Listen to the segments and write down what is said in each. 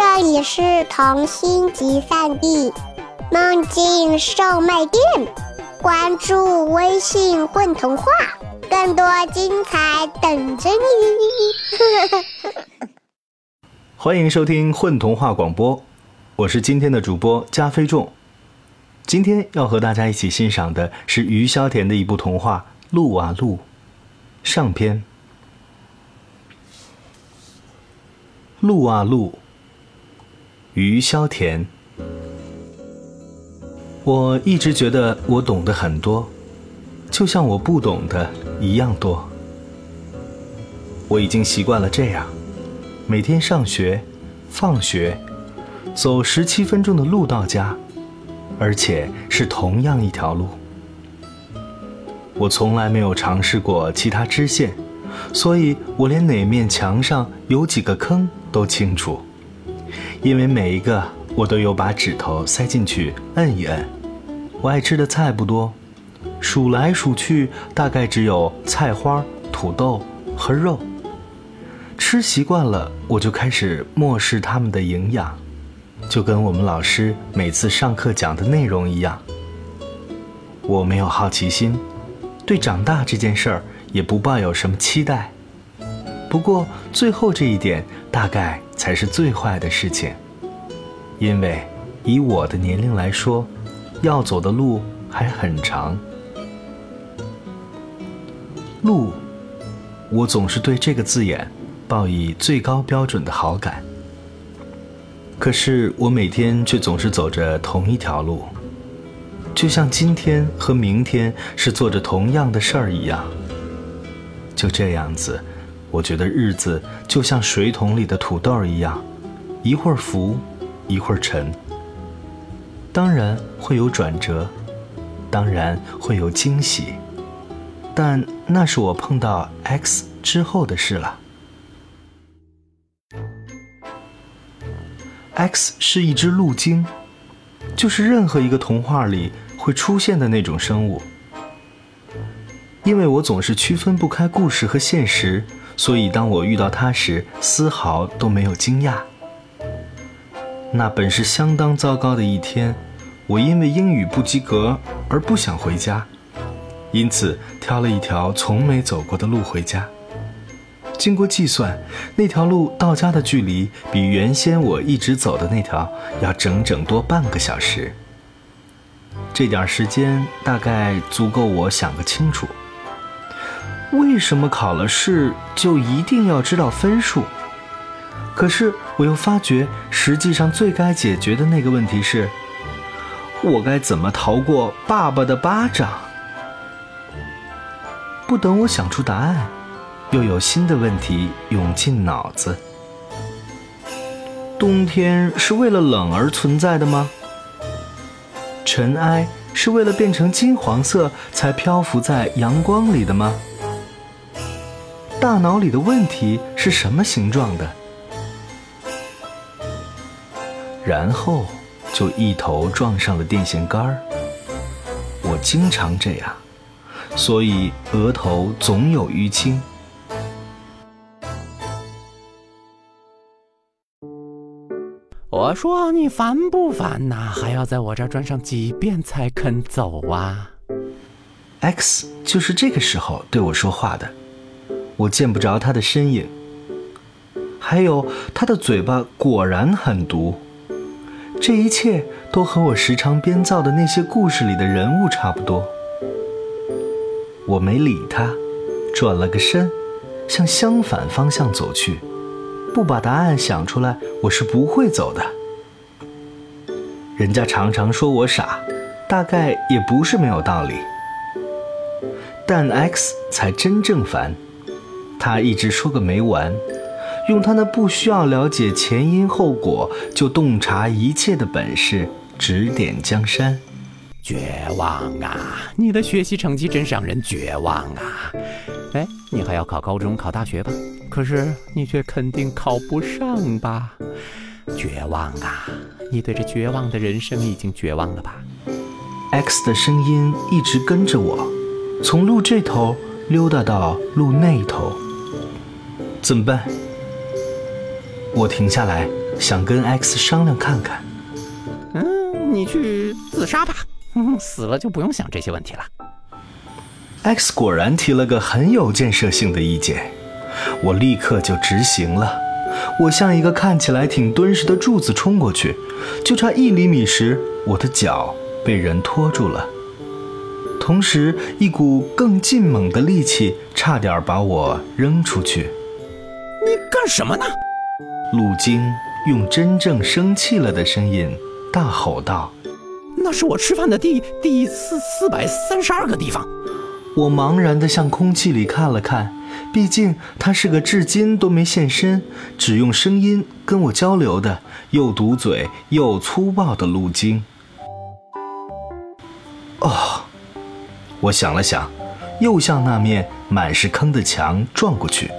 这里是童心集散地，梦境售卖店。关注微信“混童话”，更多精彩等着你。欢迎收听混童话广播，我是今天的主播加菲众。今天要和大家一起欣赏的是余萧田的一部童话《路啊路》上篇。路啊路，余萧田。我一直觉得我懂得很多，就像我不懂的一样多。我已经习惯了这样，每天上学、放学，走十七分钟的路到家，而且是同样一条路。我从来没有尝试过其他支线，所以我连哪面墙上有几个坑。都清楚，因为每一个我都有把指头塞进去摁一摁。我爱吃的菜不多，数来数去大概只有菜花、土豆和肉。吃习惯了，我就开始漠视它们的营养，就跟我们老师每次上课讲的内容一样。我没有好奇心，对长大这件事儿也不抱有什么期待。不过最后这一点大概才是最坏的事情，因为以我的年龄来说，要走的路还很长。路，我总是对这个字眼抱以最高标准的好感。可是我每天却总是走着同一条路，就像今天和明天是做着同样的事儿一样。就这样子。我觉得日子就像水桶里的土豆一样，一会儿浮，一会儿沉。当然会有转折，当然会有惊喜，但那是我碰到 X 之后的事了。X 是一只鹿精，就是任何一个童话里会出现的那种生物。因为我总是区分不开故事和现实。所以，当我遇到他时，丝毫都没有惊讶。那本是相当糟糕的一天，我因为英语不及格而不想回家，因此挑了一条从没走过的路回家。经过计算，那条路到家的距离比原先我一直走的那条要整整多半个小时。这点时间大概足够我想个清楚。为什么考了试就一定要知道分数？可是我又发觉，实际上最该解决的那个问题是：我该怎么逃过爸爸的巴掌？不等我想出答案，又有新的问题涌进脑子。冬天是为了冷而存在的吗？尘埃是为了变成金黄色才漂浮在阳光里的吗？大脑里的问题是什么形状的？然后就一头撞上了电线杆儿。我经常这样，所以额头总有淤青。我说你烦不烦呐？还要在我这儿转上几遍才肯走啊？X 就是这个时候对我说话的。我见不着他的身影，还有他的嘴巴果然很毒。这一切都和我时常编造的那些故事里的人物差不多。我没理他，转了个身，向相反方向走去。不把答案想出来，我是不会走的。人家常常说我傻，大概也不是没有道理。但 X 才真正烦。他一直说个没完，用他那不需要了解前因后果就洞察一切的本事指点江山。绝望啊！你的学习成绩真是让人绝望啊！哎，你还要考高中、考大学吧？可是你却肯定考不上吧？绝望啊！你对这绝望的人生已经绝望了吧？X 的声音一直跟着我，从路这头溜达到路那头。怎么办？我停下来，想跟 X 商量看看。嗯，你去自杀吧，死了就不用想这些问题了。X 果然提了个很有建设性的意见，我立刻就执行了。我向一个看起来挺敦实的柱子冲过去，就差一厘米时，我的脚被人拖住了，同时一股更劲猛的力气差点把我扔出去。你干什么呢？陆晶用真正生气了的声音大吼道：“那是我吃饭的第第四四百三十二个地方。”我茫然地向空气里看了看，毕竟他是个至今都没现身、只用声音跟我交流的又堵嘴又粗暴的陆晶。哦，我想了想，又向那面满是坑的墙撞过去。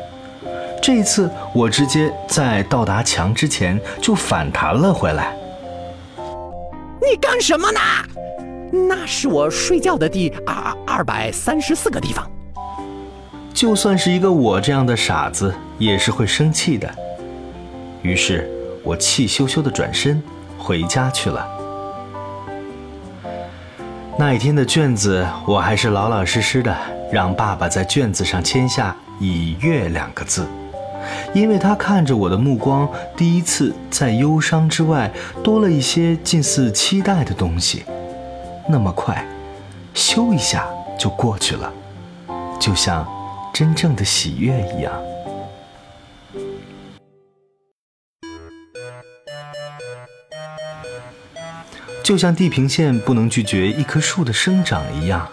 这一次，我直接在到达墙之前就反弹了回来。你干什么呢？那是我睡觉的第二二百三十四个地方。就算是一个我这样的傻子，也是会生气的。于是，我气羞羞的转身回家去了。那一天的卷子，我还是老老实实的让爸爸在卷子上签下“已阅”两个字。因为他看着我的目光，第一次在忧伤之外多了一些近似期待的东西，那么快，咻一下就过去了，就像真正的喜悦一样。就像地平线不能拒绝一棵树的生长一样，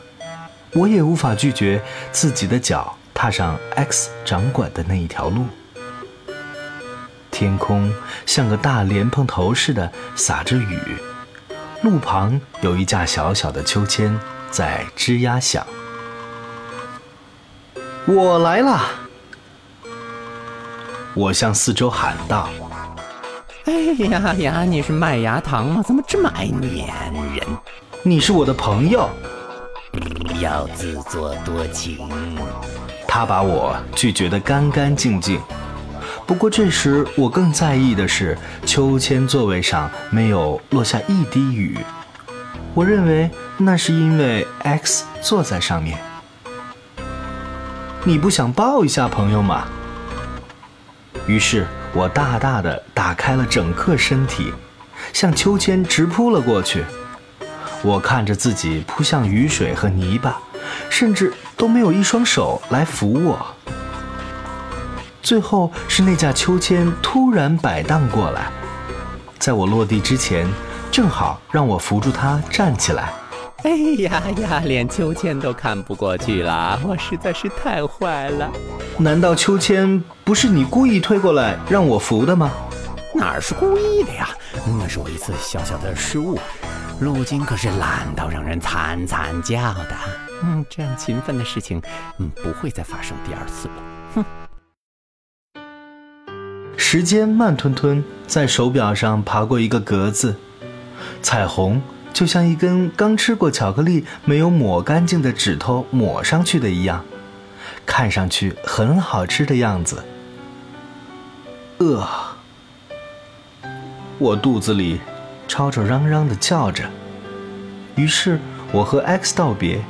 我也无法拒绝自己的脚踏上 X 掌管的那一条路。天空像个大莲蓬头似的洒着雨，路旁有一架小小的秋千在吱呀响。我来啦！我向四周喊道：“哎呀呀，你是麦芽糖吗？怎么这么爱粘人？你是我的朋友。”不要自作多情。他把我拒绝得干干净净。不过这时，我更在意的是秋千座位上没有落下一滴雨。我认为那是因为 X 坐在上面。你不想抱一下朋友吗？于是我大大的打开了整个身体，向秋千直扑了过去。我看着自己扑向雨水和泥巴，甚至都没有一双手来扶我。最后是那架秋千突然摆荡过来，在我落地之前，正好让我扶住它站起来。哎呀呀，连秋千都看不过去了，我实在是太坏了。难道秋千不是你故意推过来让我扶的吗？哪是故意的呀，那是我一次小小的失误。陆金可是懒到让人惨惨叫的。嗯，这样勤奋的事情，嗯，不会再发生第二次了。哼。时间慢吞吞在手表上爬过一个格子，彩虹就像一根刚吃过巧克力没有抹干净的指头抹上去的一样，看上去很好吃的样子。饿，我肚子里吵吵嚷嚷的叫着，于是我和 X 道别，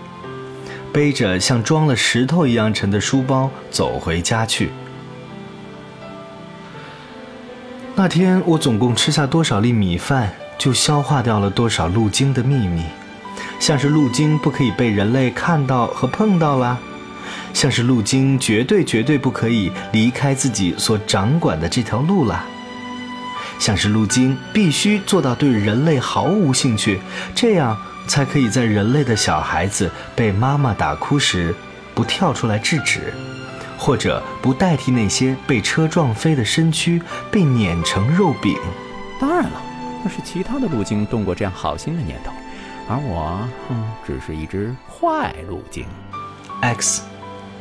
背着像装了石头一样沉的书包走回家去。那天我总共吃下多少粒米饭，就消化掉了多少路径的秘密，像是路径不可以被人类看到和碰到啦，像是路径绝对绝对不可以离开自己所掌管的这条路啦，像是路径必须做到对人类毫无兴趣，这样才可以在人类的小孩子被妈妈打哭时，不跳出来制止。或者不代替那些被车撞飞的身躯被碾成肉饼。当然了，那是其他的路径动过这样好心的念头，而我，嗯，只是一只坏路径。X，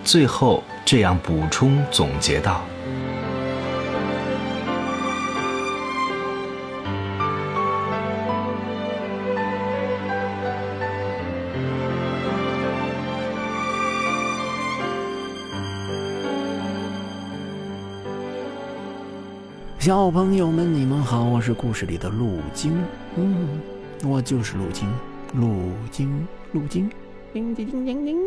最后这样补充总结道。小朋友们，你们好，我是故事里的陆晶。嗯，我就是陆晶，陆晶，陆鲸，叮叮叮叮叮。